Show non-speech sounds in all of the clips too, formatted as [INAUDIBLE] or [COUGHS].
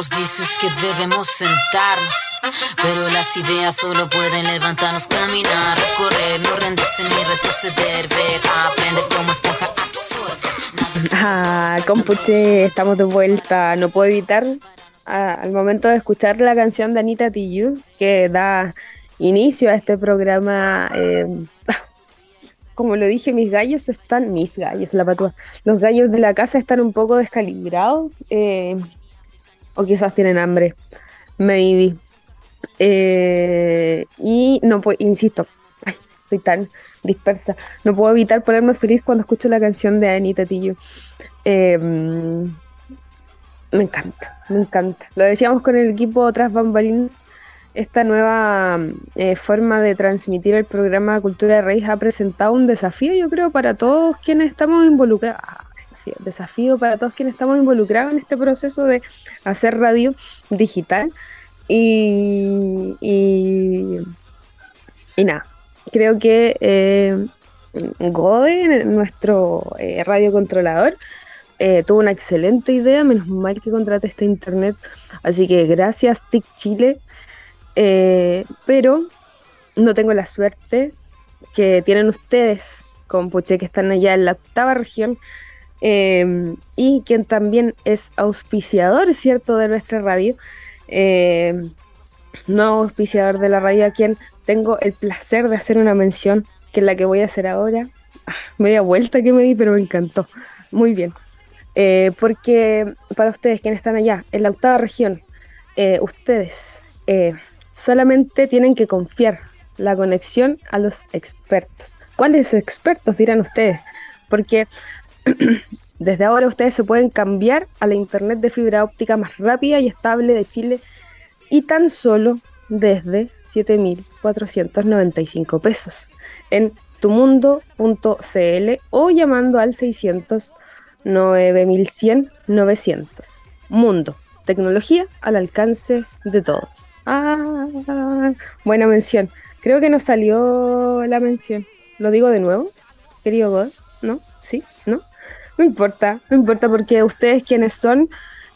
solos dices que debemos sentarnos, pero las ideas solo pueden levantarnos, caminar, correr, no rendirse ni retroceder, ver, aprender como esponja absorber. Ah, compuche, estamos de vuelta. No puedo evitar al momento de escuchar la canción de Anita Tijoux que da inicio a este programa. Eh, [LAUGHS] como lo dije, mis gallos están, mis gallos, la patua, los gallos de la casa están un poco descalibrados, eh, o quizás tienen hambre, maybe. Eh, y no puedo, insisto, estoy tan dispersa, no puedo evitar ponerme feliz cuando escucho la canción de Anita Tillo. Em, me encanta, me encanta. Lo decíamos con el equipo Tras Bambalinas esta nueva eh, forma de transmitir el programa Cultura de Raíz ha presentado un desafío, yo creo, para todos quienes estamos involucrados. Desafío, para todos quienes estamos involucrados en este proceso de hacer radio digital. Y, y, nada, creo que eh, Gode, nuestro eh, radiocontrolador, eh, tuvo una excelente idea, menos mal que contrate este internet. Así que gracias, TIC Chile, eh, pero no tengo la suerte que tienen ustedes con Puche, que están allá en la octava región, eh, y quien también es auspiciador, ¿cierto?, de nuestra radio. Eh, no auspiciador de la radio, a quien tengo el placer de hacer una mención, que es la que voy a hacer ahora. Ah, media vuelta que me di, pero me encantó. Muy bien. porque para ustedes, quienes están allá, en la octava región, ustedes solamente tienen que confiar la conexión a los expertos. ¿Cuáles expertos dirán ustedes? Porque [CLEARS THROAT] desde ahora ustedes se pueden cambiar a la internet de fibra óptica más rápida y estable de Chile y tan solo desde 7.495 pesos en tumundo.cl o llamando al 600 9100 900. Mundo Tecnología al alcance de todos. Ah, buena mención. Creo que nos salió la mención. ¿Lo digo de nuevo, querido God? ¿No? ¿Sí? ¿No? No importa, no importa porque ustedes quienes son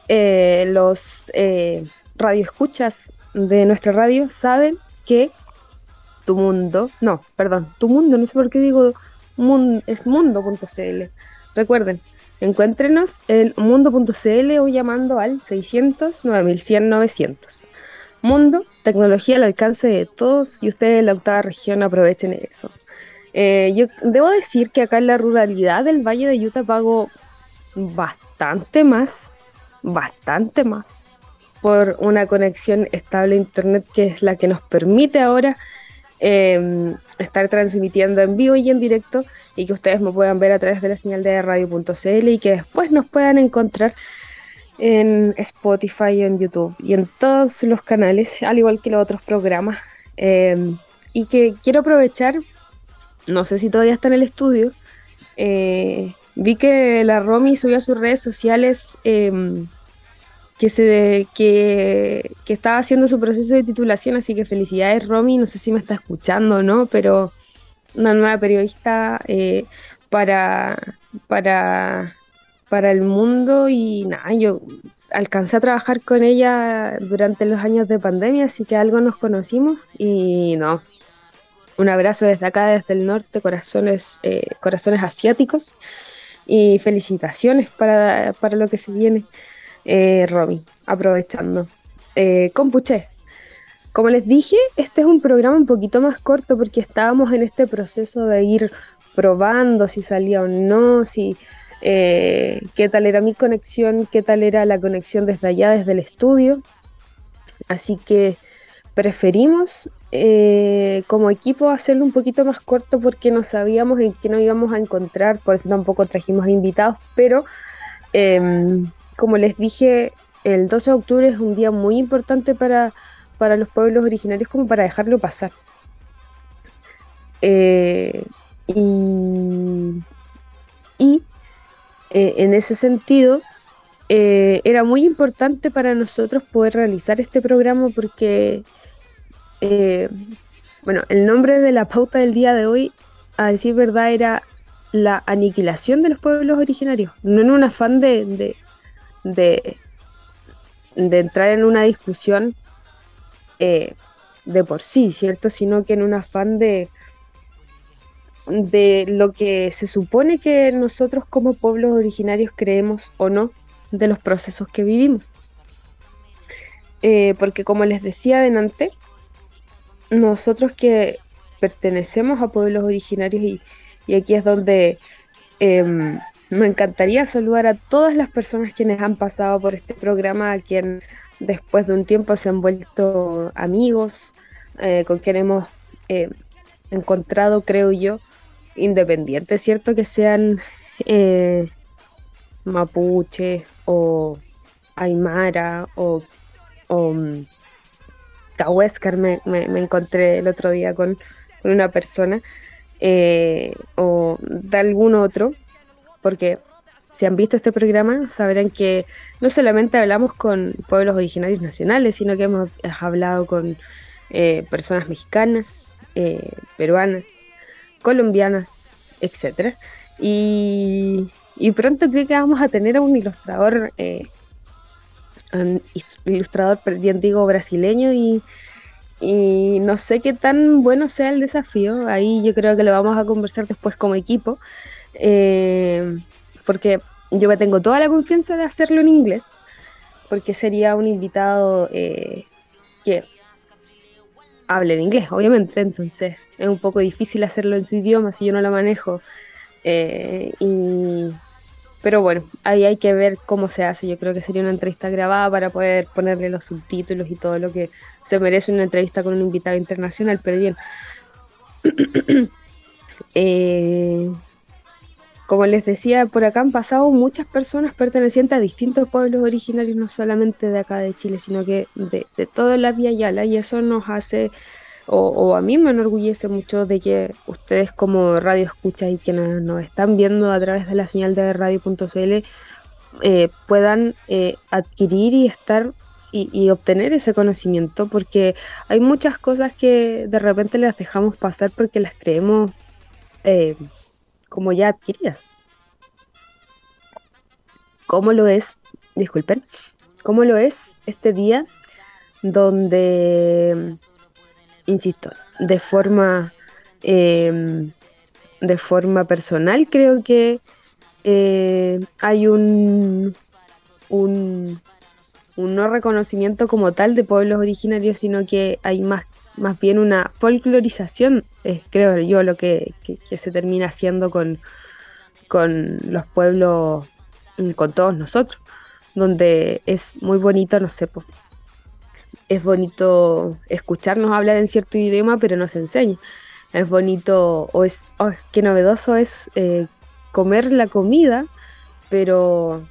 eh, los eh, radioescuchas de nuestra radio saben que tu mundo, no, perdón, tu mundo, no sé por qué digo mundo, es mundo.cl. Recuerden, Encuéntrenos en mundo.cl o llamando al 600 9100 900. Mundo, tecnología al alcance de todos y ustedes en la octava región aprovechen eso. Eh, yo debo decir que acá en la ruralidad del Valle de Utah pago bastante más, bastante más por una conexión estable a internet que es la que nos permite ahora Em, estar transmitiendo en vivo y en directo y que ustedes me puedan ver a través de la señal de radio.cl y que después nos puedan encontrar en Spotify, en YouTube y en todos los canales, al igual que los otros programas. Em, y que quiero aprovechar, no sé si todavía está en el estudio, eh, vi que la Romy subió a sus redes sociales em, que, se, que, estaba haciendo su proceso de titulación, así que felicidades Romy, no sé si me está escuchando o no, pero una nueva periodista eh, para, para, para el mundo y nada, yo alcancé a trabajar con ella durante los años de pandemia, así que algo nos conocimos y no. Un abrazo desde acá, desde el norte, corazones, eh, corazones asiáticos y felicitaciones para, para lo que se viene eh, Romy, aprovechando. Eh, Compuche, como les dije, este es un programa un poquito más corto porque estábamos en este proceso de ir probando si salía o no, si eh, qué tal era mi conexión, qué tal era la conexión desde allá, desde el estudio. Así que preferimos eh, como equipo hacerlo un poquito más corto porque no sabíamos en qué nos íbamos a encontrar, por eso tampoco trajimos invitados, pero em, como les dije, el 12 de octubre es un día muy importante para, los pueblos originarios como para dejarlo pasar. Eh, y, eh, en ese sentido, era muy importante para nosotros poder realizar este programa porque, bueno, el nombre de la pauta del día de hoy, a decir verdad, era la aniquilación de los pueblos originarios, no en un afán de, de, de entrar en una discusión eh, de por sí, ¿cierto? Sino que en un afán de, de lo que se supone que nosotros como pueblos originarios creemos o no de los procesos que vivimos. Eh, porque como les decía adelante, nosotros que pertenecemos a pueblos originarios y, aquí es donde em, me encantaría saludar a todas las personas quienes han pasado por este programa, a quien después de un tiempo se han vuelto amigos, eh, con quien hemos eh, encontrado, creo yo, independientes, ¿cierto? Que sean eh, mapuche o aymara o, um, me, encontré el otro día con, una persona, o de algún otro, porque si han visto este programa sabrán que no solamente hablamos con pueblos originarios nacionales, sino que hemos hablado con eh, personas mexicanas, eh, peruanas, colombianas, etc. Y, pronto creo que vamos a tener a un ilustrador, eh, ilustrador, bien digo, brasileño y, y no sé qué tan bueno sea el desafío. Ahí yo creo que lo vamos a conversar después como equipo. porque yo me tengo toda la confianza de hacerlo en inglés, porque sería un invitado que habla en inglés, obviamente, entonces es un poco difícil hacerlo en su idioma si yo no lo manejo. Eh, pero bueno, ahí hay que ver cómo se hace. Yo creo que sería una entrevista grabada para poder ponerle los subtítulos y todo lo que se merece una entrevista con un invitado internacional, pero bien. [COUGHS] eh, como les decía, por acá han pasado muchas personas pertenecientes a distintos pueblos originarios, no solamente de acá de Chile, sino que de, toda la Vía Yala, y eso nos hace, o, a mí me enorgullece mucho de que ustedes como radio escucha y quienes nos están viendo a través de la señal de radio.cl eh, puedan eh, adquirir y estar y, obtener ese conocimiento, porque hay muchas cosas que de repente las dejamos pasar porque las creemos. Eh, como ya adquiridas. ¿Cómo lo es? Disculpen. ¿Cómo lo es este día donde, insisto, de forma, em, de forma personal creo que eh, hay un, un, no reconocimiento como tal de pueblos originarios, sino que hay más más bien una folclorización, creo yo, lo que, se termina haciendo con, con los pueblos, con todos nosotros, donde es muy bonito, no sé, es bonito escucharnos hablar en cierto idioma, pero nos enseña. Es bonito, o es, oh, qué novedoso es eh, comer la comida, pero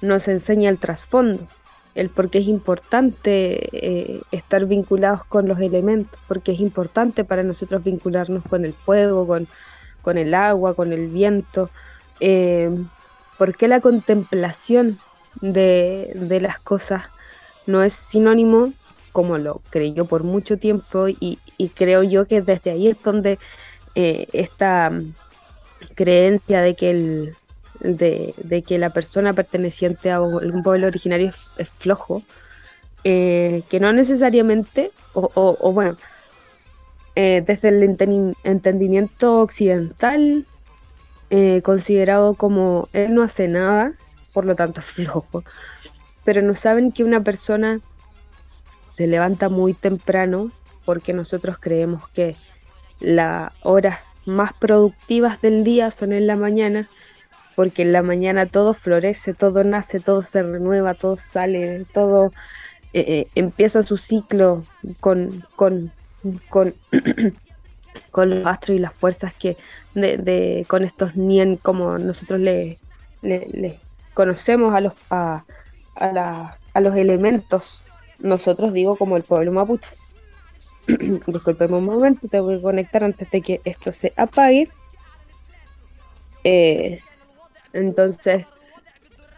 nos enseña el trasfondo el por qué es importante eh, estar vinculados con los elementos, porque es importante para nosotros vincularnos con el fuego, con, con el agua, con el viento, eh, por qué la contemplación de, las cosas no es sinónimo, como lo creyó por mucho tiempo, y, creo yo que desde ahí es donde eh, esta creencia de que el, de, que la persona perteneciente a un pueblo originario es, flojo, eh, que no necesariamente, o, bueno, eh, desde el entendimiento occidental, considerado como él no hace nada, por lo tanto es flojo, pero no saben que una persona se levanta muy temprano porque nosotros creemos que las horas más productivas del día son en la mañana porque en la mañana todo florece, todo nace, todo se renueva, todo sale, todo eh, eh, empieza su ciclo con, con, con, [CLEARS THROAT] los astros y las fuerzas que de, con estos nien como nosotros le, le, conocemos a los a, a, los elementos nosotros digo como el pueblo mapuche [CLEARS THROAT] disculpeme un momento te voy a conectar antes de que esto se apague eh, entonces,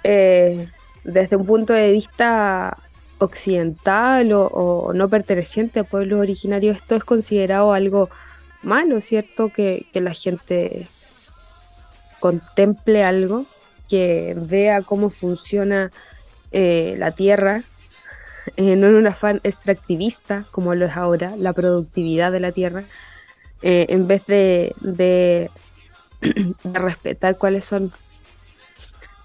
eh, desde un punto de vista occidental o, no perteneciente a pueblos originarios, esto es considerado algo malo, ¿cierto? Que, la gente contemple algo, que vea cómo funciona eh, la tierra [LAUGHS] eh, no en un afán extractivista como lo es ahora, la productividad de la tierra, eh, en vez de, de, [CLEARS THROAT] respetar cuáles son,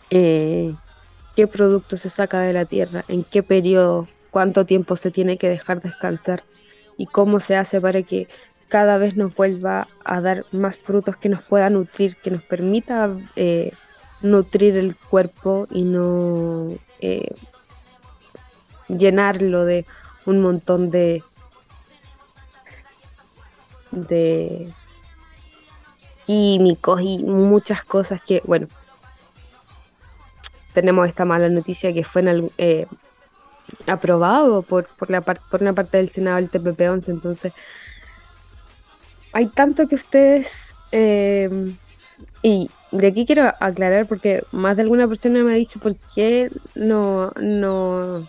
qué producto se saca de la tierra, en qué periodo, cuánto tiempo se tiene que dejar descansar y cómo se hace para que cada vez nos vuelva a dar más frutos que nos pueda nutrir, que nos permita nutrir el cuerpo y no eh, llenarlo de un montón de de químicos y muchas cosas que, bueno, tenemos esta mala noticia que fue eh, aprobado por, por, la por una parte del Senado del TPP-11, entonces hay tanto que ustedes eh, y de aquí quiero aclarar porque más de alguna persona me ha dicho por qué no, no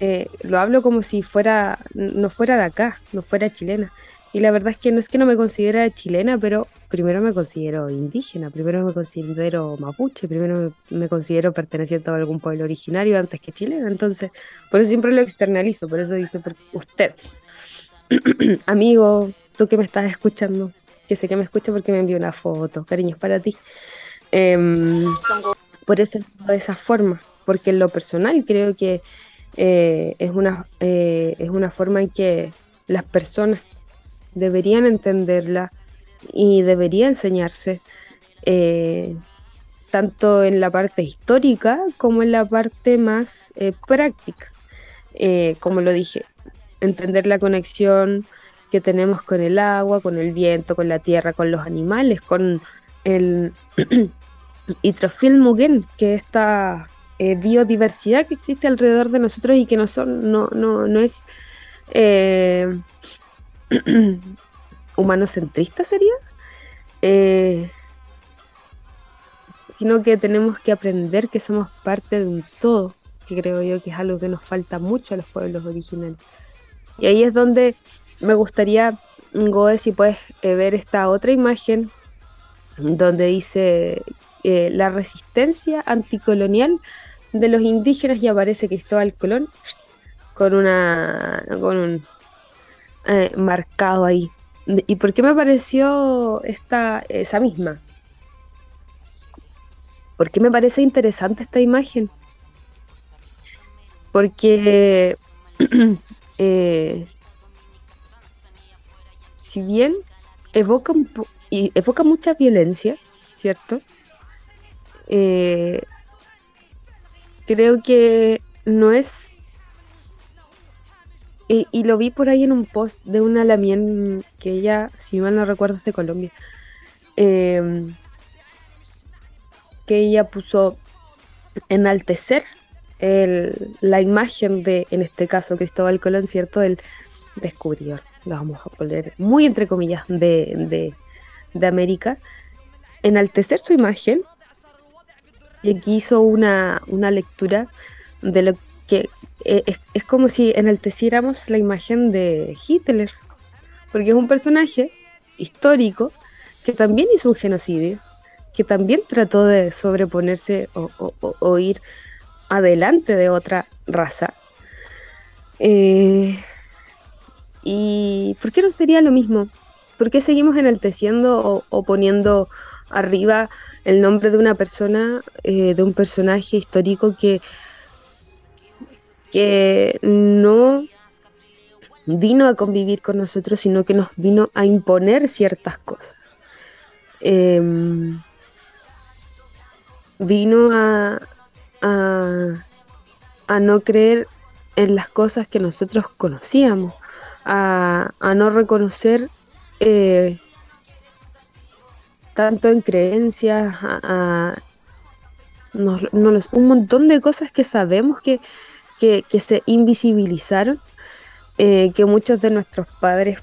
eh, lo hablo como si fuera, no fuera de acá, no fuera chilena. Y la verdad es que no es que no me considera chilena, pero primero me considero indígena, primero me considero mapuche, primero me, considero perteneciente a algún pueblo originario antes que chilena. Entonces, por eso siempre lo externalizo, por eso dice ustedes. [CLEARS THROAT] Amigo, tú que me estás escuchando, que sé que me escucha porque me envió una foto, cariños para ti. Em, por eso de esa forma, porque en lo personal creo que eh, es, una, eh, es una forma en que las personas deberían entenderla y debería enseñarse eh, tanto en la parte histórica como en la parte más práctica. como lo dije, entender la conexión que tenemos con el agua, con el viento, con la tierra, con los animales, con el [CLEARS THROAT] Mugen, que es esta eh, biodiversidad que existe alrededor de nosotros y que no, son, no, no, no es eh, [CLEARS THROAT] humanocentrista sería, eh, sino que tenemos que aprender que somos parte de un todo, que creo yo que es algo que nos falta mucho a los pueblos originales. Y ahí es donde me gustaría, Goe, si puedes eh, ver esta otra imagen donde dice la resistencia anticolonial de los indígenas y aparece Cristóbal Colón con una con eh, marcado ahí. ¿Y por qué me pareció esta esa misma? ¿Por qué me parece interesante esta imagen? Porque [CLEARS THROAT] si bien evoca, evoca mucha violencia, ¿cierto? Eh, creo que no es... Y, lo vi por ahí en un post de una Lamien que ella, si mal no recuerdo, es de Colombia. Em, que ella puso enaltecer la imagen de, en este caso, Cristóbal Colón, ¿cierto? Del descubridor lo vamos a poner muy entre comillas, de, de, América, enaltecer su imagen. Y aquí hizo una, una lectura de lo que eh, es, como si enalteciéramos la imagen de Hitler, porque es un personaje histórico que también hizo un genocidio, que también trató de sobreponerse o, ir adelante de otra raza. Eh, ¿Y por qué no sería lo mismo? ¿Por qué seguimos enalteciendo o, poniendo arriba el nombre de una persona, eh, de un personaje histórico que, que no vino a convivir con nosotros, sino que nos vino a imponer ciertas cosas? Em, vino a, a, a no creer en las cosas que nosotros conocíamos a, no reconocer eh, tanto en creencias, un montón de cosas que sabemos que, se invisibilizaron, eh, que muchos de nuestros padres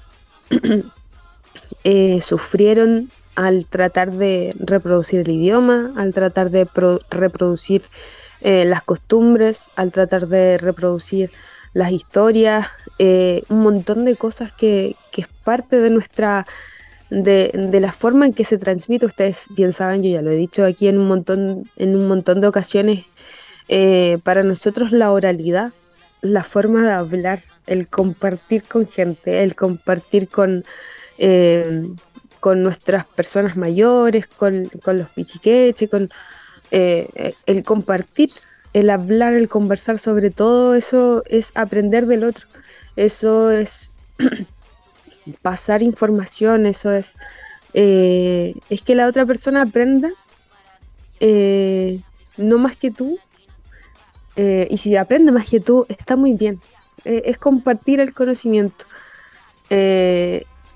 [CLEARS THROAT] eh, sufrieron al tratar de reproducir el idioma, al tratar de reproducir las costumbres, al tratar de reproducir las historias, eh, un montón de cosas que, es parte de nuestra, de, la forma en que se transmite. Ustedes bien saben, yo ya lo he dicho aquí en un montón, en un montón de ocasiones, eh, para nosotros la oralidad la forma de hablar, el compartir con gente, el compartir con, eh, con nuestras personas mayores, con, los pichiqueches, con eh, el compartir, el hablar, el conversar sobre todo, eso es aprender del otro, eso es [CLEARS THROAT] pasar información, eso es, eh, es que la otra persona aprenda, no más que tú, y si aprende más que tú, está muy bien, es compartir el conocimiento.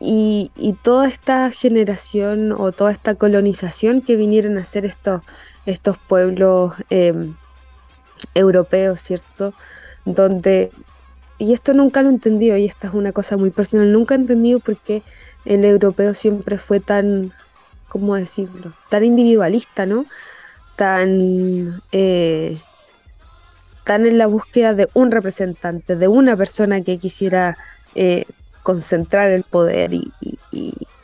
Y, toda esta generación o toda esta colonización que vinieron a hacer estos, estos pueblos europeos, ¿cierto? Donde, y esto nunca lo he entendido, y esta es una cosa muy personal, nunca he entendido por qué el europeo siempre fue tan, ¿cómo decirlo? Tan individualista, ¿no? Tan, eh, tan en la búsqueda de un representante, de una persona que quisiera eh, concentrar el poder y,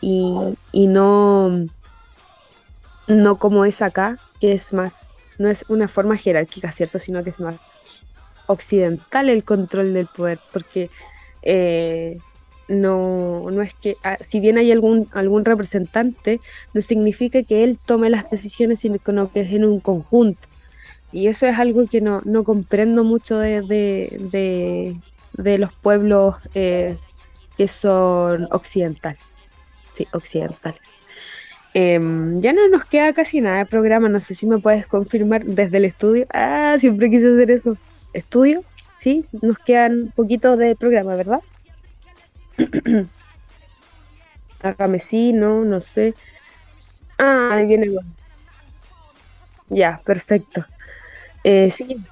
y, no, no como es acá, que es más, no es una forma jerárquica, ¿cierto? Sino que es más occidental el control del poder, porque eh, no, no es que, ah, si bien hay algún, algún representante, no significa que él tome las decisiones, sino que es en un conjunto. Y eso es algo que no, no comprendo mucho de, de, de, los pueblos eh, que son occidentales. Sí, occidentales. Em, ya no nos queda casi nada de programa, no sé si me puedes confirmar desde el estudio. Ah, siempre quise hacer eso. ¿Estudio? Sí, nos quedan un poquito de programa, ¿verdad? [CLEARS THROAT] Hágame sí, no, no sé. Ah, ahí viene el Ya, perfecto. Eh, sí,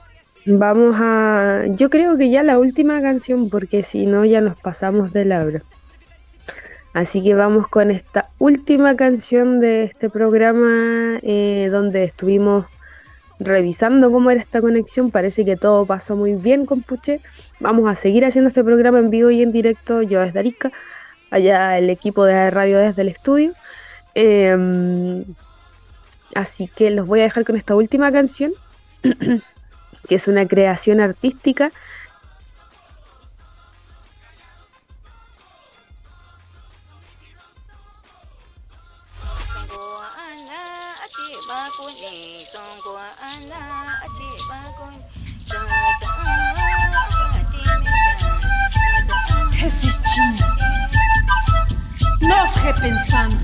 Vamos a. Yo creo que ya la última canción, porque si no, ya nos pasamos de la hora. Así que vamos con esta última canción de este programa, eh, donde estuvimos revisando cómo era esta conexión. Parece que todo pasó muy bien con Puche. Vamos a seguir haciendo este programa en vivo y en directo. Yo desde Arica, allá el equipo de radio desde el estudio. Em, así que los voy a dejar con esta última canción. [CLEARS THROAT] que es una creación artística Nós repensando,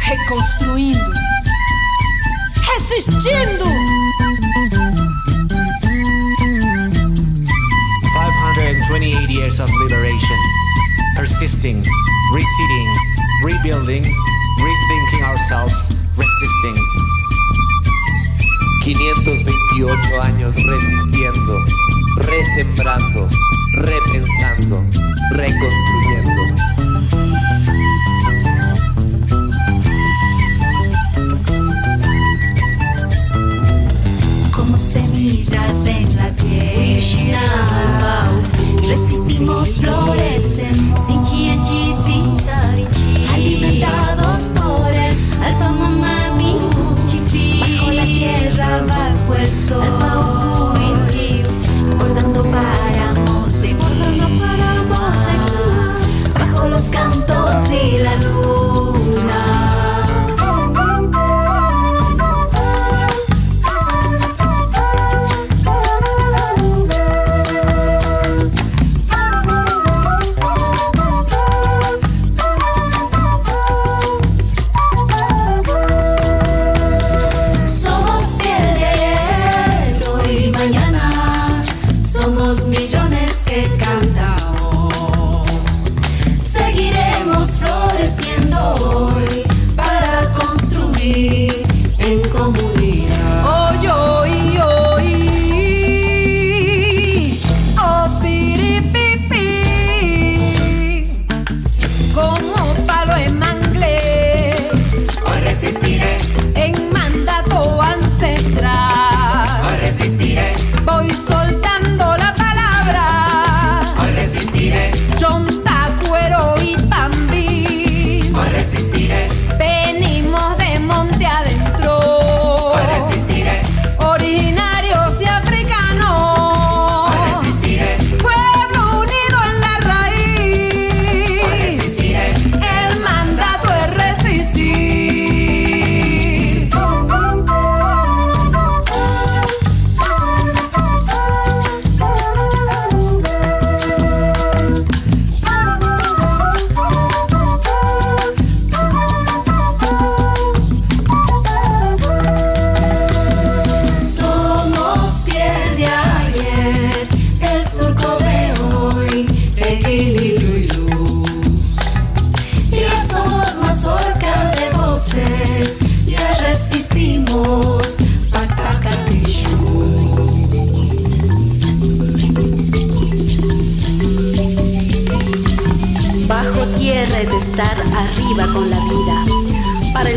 reconstruindo, resistindo. 528 years of liberation, persisting, reseeding, rebuilding, rethinking ourselves resisting. 528 años resistiendo, resembrando, repensando, reconstruyendo. Como semillas en la piel resistimos, florecemos, sin chianchi, sin sarinchi,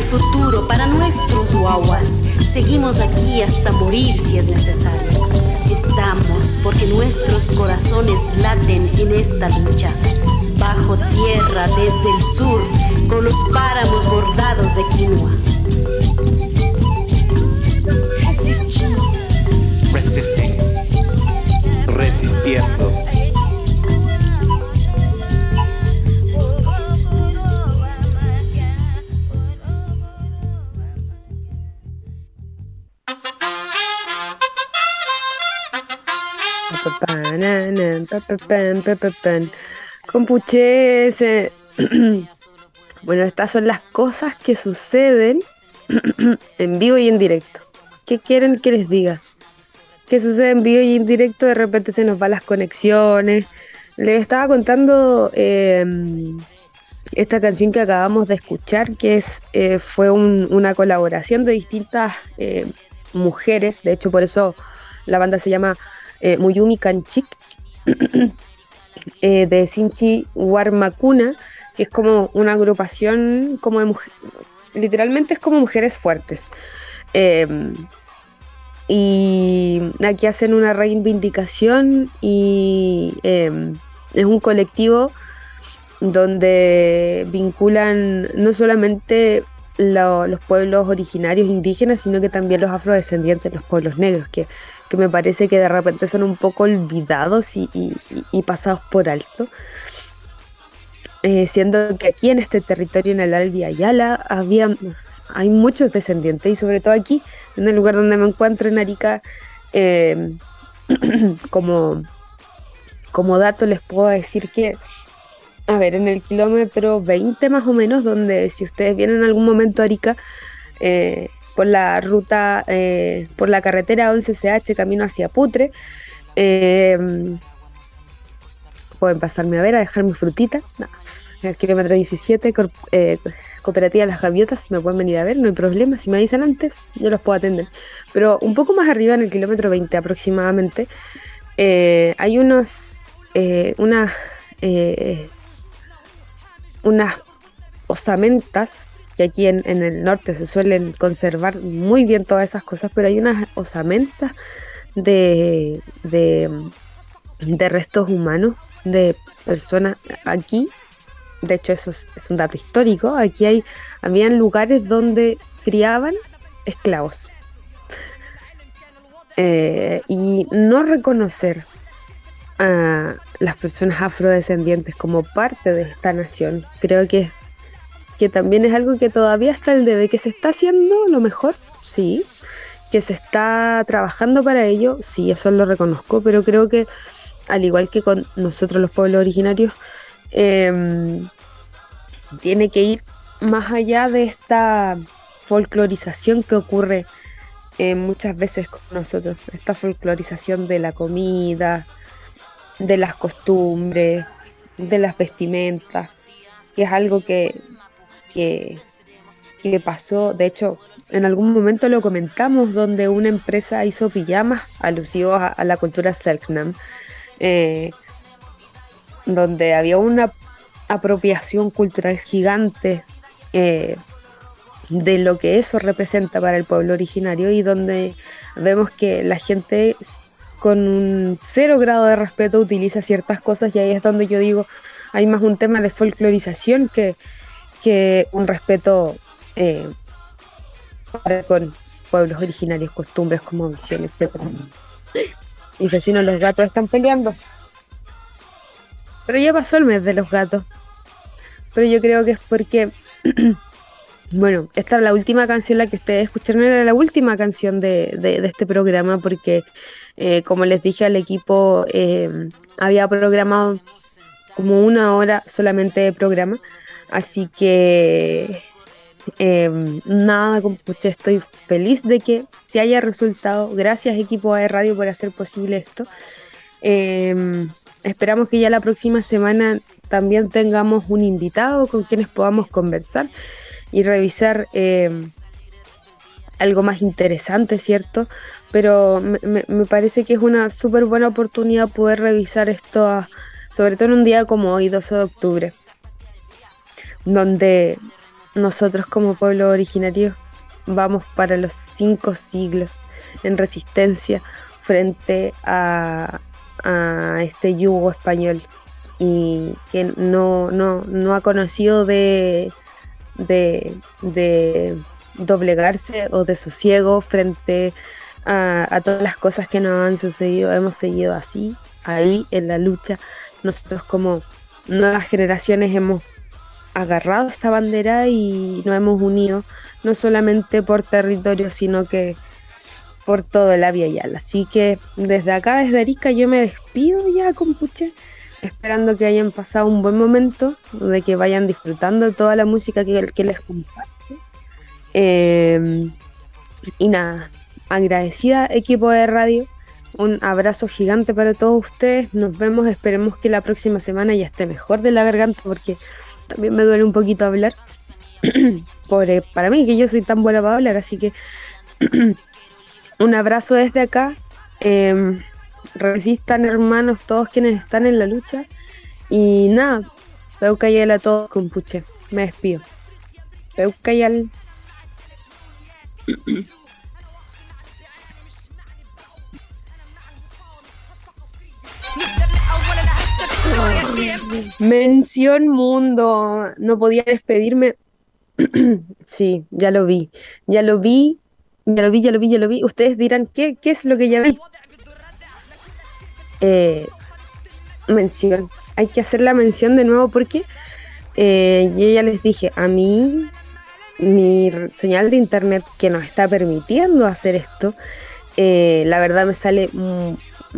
futuro, para nuestros guaguas, seguimos aquí hasta morir si es necesario. Estamos porque nuestros corazones laten en esta lucha. Bajo tierra desde el sur, con los páramos bordados de quinoa. Resisting. Resistiendo. Compuche ese. [CLEARS THROAT] Bueno, estas son las cosas que suceden [CLEARS THROAT] en vivo y en directo. ¿Qué quieren que les diga? ¿Qué sucede en vivo y en directo? De repente se nos van las conexiones. Les estaba contando em, esta canción que acabamos de escuchar, que es, eh, fue un- una colaboración de distintas eh, mujeres. De hecho, por eso la banda se llama eh, Muyumi Kanchik. [CLEARS THROAT] eh, de Sinchi Warmakuna, que es como una agrupación como de literalmente es como mujeres fuertes. Eh, y aquí hacen una reivindicación y eh, es un colectivo donde vinculan no solamente lo- los pueblos originarios indígenas, sino que también los afrodescendientes, los pueblos negros, que, que me parece que de repente son un poco olvidados y, y- y- y pasados por alto. Eh, siendo que aquí en este territorio, en el Albi Ayala, había, hay muchos descendientes y sobre todo aquí, en el lugar donde me encuentro, en Arica, eh, [CLEARS THROAT] como, como dato les puedo decir que, a ver, en el kilómetro 20 más o menos, donde si ustedes vienen en algún momento a Arica, eh, por la ruta, eh, por la carretera 11CH, camino hacia Putre, eh, pueden pasarme a ver, a dejar mi frutita. No, en el kilómetro 17, cor- eh, Cooperativa Las Gaviotas, me pueden venir a ver, no hay problema. Si me avisan antes, yo los puedo atender. Pero un poco más arriba, en el kilómetro 20 aproximadamente, hay unos, eh, unas osamentas que aquí en, el norte se suelen conservar muy bien todas esas cosas, pero hay unas osamentas de, de, restos humanos de personas aquí. De hecho, eso es, es un dato histórico. Aquí hay, habían lugares donde criaban esclavos. Eh, y no reconocer a las personas afrodescendientes como parte de esta nación, creo que, que también es algo que todavía está el debe, que se está haciendo lo mejor, sí, que se está trabajando para ello, sí, eso lo reconozco, pero creo que al igual que con nosotros los pueblos originarios, eh, tiene que ir más allá de esta folclorización que ocurre eh, muchas veces con nosotros, esta folclorización de la comida, de las costumbres, de las vestimentas, que es algo que, que, que pasó, de hecho, en algún momento lo comentamos, donde una empresa hizo pijamas alusivos a, la cultura Selknam, eh, donde había una apropiación cultural gigante eh, de lo que eso representa para el pueblo originario y donde vemos que la gente con un cero grado de respeto utiliza ciertas cosas y ahí es donde yo digo, hay más un tema de folclorización que, que un respeto eh, para con pueblos originarios, costumbres, como visión, etc. Y vecinos, los gatos están peleando. Pero ya pasó el mes de los gatos. Pero yo creo que es porque, [CLEARS THROAT] bueno, esta es la última canción, la que ustedes escucharon era la última canción de, de- de este programa, porque eh, como les dije al equipo, eh, había programado como una hora solamente de programa. Así que eh, nada, compuche, estoy feliz de que se haya resultado. Gracias equipo de radio por hacer posible esto. Eh, esperamos que ya la próxima semana también tengamos un invitado con quienes podamos conversar y revisar eh, algo más interesante, ¿cierto? Pero me, parece que es una súper buena oportunidad poder revisar esto, sobre todo en un día como hoy, 12 de octubre, donde nosotros como pueblo originario vamos para los cinco siglos en resistencia frente a, a este yugo español y que no, no, no ha conocido de, de, doblegarse o de sosiego frente a, todas las cosas que nos han sucedido. Hemos seguido así, ahí en la lucha. Nosotros como nuevas generaciones hemos agarrado esta bandera y nos hemos unido, no solamente por territorio, sino que por todo la Via Yala. Así que desde acá, desde Arica, yo me despido ya, compuche, esperando que hayan pasado un buen momento, de que vayan disfrutando toda la música que, les comparto. Eh, y nada, agradecida equipo de radio, un abrazo gigante para todos ustedes, nos vemos, esperemos que la próxima semana ya esté mejor de la garganta porque también me duele un poquito hablar. [CLEARS THROAT] Pobre para mí, que yo soy tan buena para hablar, así que [CLEARS THROAT] un abrazo desde acá. Eh, resistan, hermanos, todos quienes están en la lucha. Y nada, Peucayal a todos con puche. Me despido. Peucayal. [COUGHS] Mención Mundo. No podía despedirme. [COUGHS] sí, ya lo vi. Ya lo vi. Ya lo vi, ya lo vi, ya lo vi. Ustedes dirán, ¿qué, qué es lo que ya vi? Eh, mención. Hay que hacer la mención de nuevo porque eh, yo ya les dije, a mí mi señal de internet que nos está permitiendo hacer esto, eh, la verdad me sale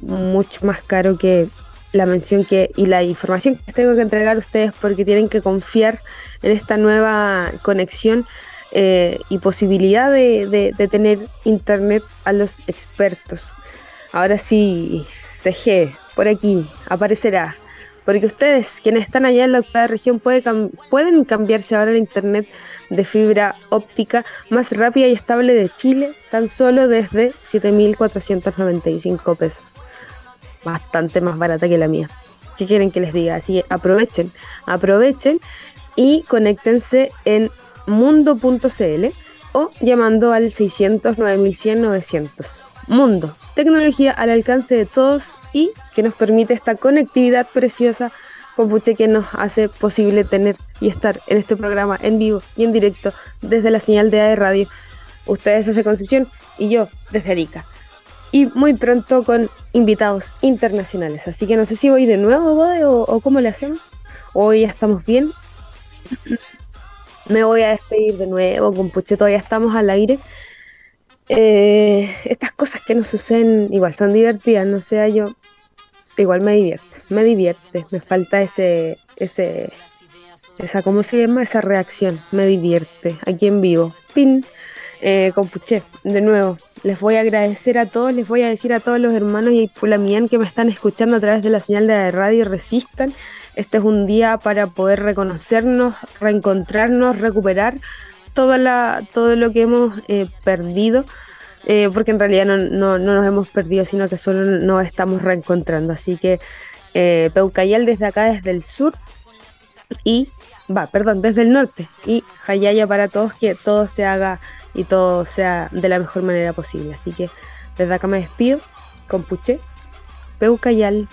mucho más caro que la mención que y la información que tengo que entregar a ustedes porque tienen que confiar en esta nueva conexión eh, y posibilidad de, de, de, tener internet a los expertos. Ahora sí, CG, por aquí aparecerá. Porque ustedes, quienes están allá en la octava región, pueden cambiarse ahora el internet de fibra óptica más rápida y estable de Chile, tan solo desde 7.495 pesos bastante más barata que la mía. ¿Qué quieren que les diga? Así que aprovechen, aprovechen y conéctense en mundo.cl o llamando al 600 9100 900. Mundo, tecnología al alcance de todos y que nos permite esta conectividad preciosa con Puche que nos hace posible tener y estar en este programa en vivo y en directo desde la señal de AE Radio. Ustedes desde Concepción y yo desde Arica y muy pronto con invitados internacionales. Así que no sé si voy de nuevo, Bode, o, o cómo le hacemos. Hoy ya estamos bien. [LAUGHS] Me voy a despedir de nuevo, con Puche, todavía estamos al aire. Eh, estas cosas que nos suceden igual son divertidas, no sé, yo igual me divierte, me divierte, me falta ese, ese, esa, ¿cómo se llama? Esa reacción, me divierte, aquí en vivo. Pin eh, de nuevo, les voy a agradecer a todos, les voy a decir a todos los hermanos y Pulamien que me están escuchando a través de la señal de radio, resistan. Este es un día para poder reconocernos, reencontrarnos, recuperar toda la, todo lo que hemos eh, perdido, eh, porque en realidad no, no, no, nos hemos perdido, sino que solo nos estamos reencontrando. Así que eh, Peucayal desde acá, desde el sur, y va, perdón, desde el norte, y Hayaya para todos, que todo se haga y todo sea de la mejor manera posible. Así que desde acá me despido con Puché, Peucayal.